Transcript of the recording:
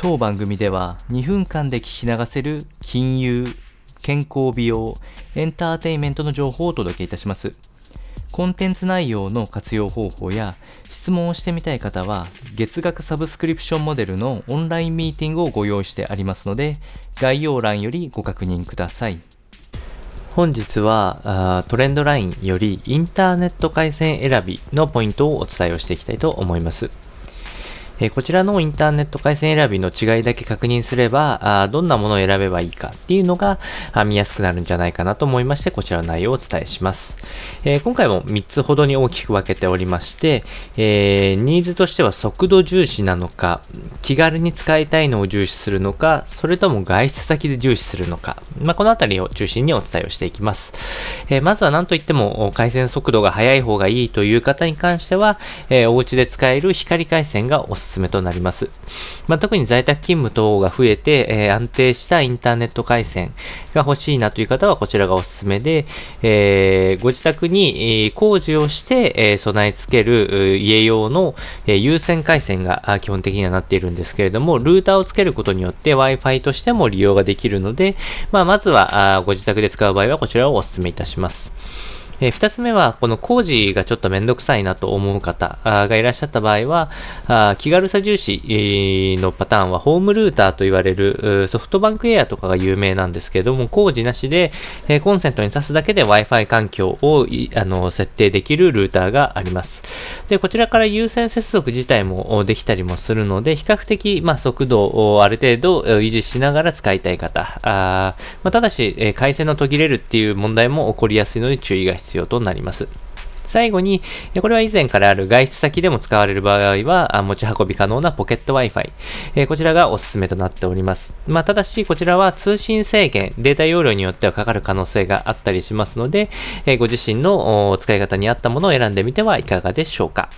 当番組では2分間で聞き流せる金融、健康美容、エンターテインメントの情報をお届けいたします。コンテンツ内容の活用方法や質問をしてみたい方は月額サブスクリプションモデルのオンラインミーティングをご用意してありますので概要欄よりご確認ください。本日はトレンドラインよりインターネット回線選びのポイントをお伝えをしていきたいと思います。えこちらのインターネット回線選びの違いだけ確認すれば、あどんなものを選べばいいかっていうのが見やすくなるんじゃないかなと思いまして、こちらの内容をお伝えします。えー、今回も3つほどに大きく分けておりまして、えー、ニーズとしては速度重視なのか、気軽に使いたいのを重視するのか、それとも外出先で重視するのか、まあ、このあたりを中心にお伝えをしていきます。えー、まずは何といっても回線速度が速い方がいいという方に関しては、えー、お家で使える光回線がおすすめとなります。まあ、特に在宅勤務等が増えて、えー、安定したインターネット回線が欲しいなという方はこちらがおすすめで、えー、ご自宅に、工事をして、え、備え付ける家用の、えー、有線回線が基本的にはなっているんですけれども、ルーターをつけることによって Wi-Fi としても利用ができるので、まあ、まずはあご自宅で使う場合はこちらをお勧めいたします。えー、二つ目は、この工事がちょっとめんどくさいなと思う方がいらっしゃった場合は、気軽さ重視のパターンは、ホームルーターと言われるソフトバンクエアとかが有名なんですけれども、工事なしで、コンセントに挿すだけで Wi-Fi 環境をあの設定できるルーターがあります。で、こちらから有線接続自体もできたりもするので、比較的、まあ、速度をある程度維持しながら使いたい方、あまあ、ただし、回線の途切れるっていう問題も起こりやすいので注意が必要必要となります。最後に、これは以前からある外出先でも使われる場合は、持ち運び可能なポケット Wi-Fi。こちらがおすすめとなっております。まあ、ただし、こちらは通信制限、データ容量によってはかかる可能性があったりしますので、ご自身の使い方に合ったものを選んでみてはいかがでしょうか。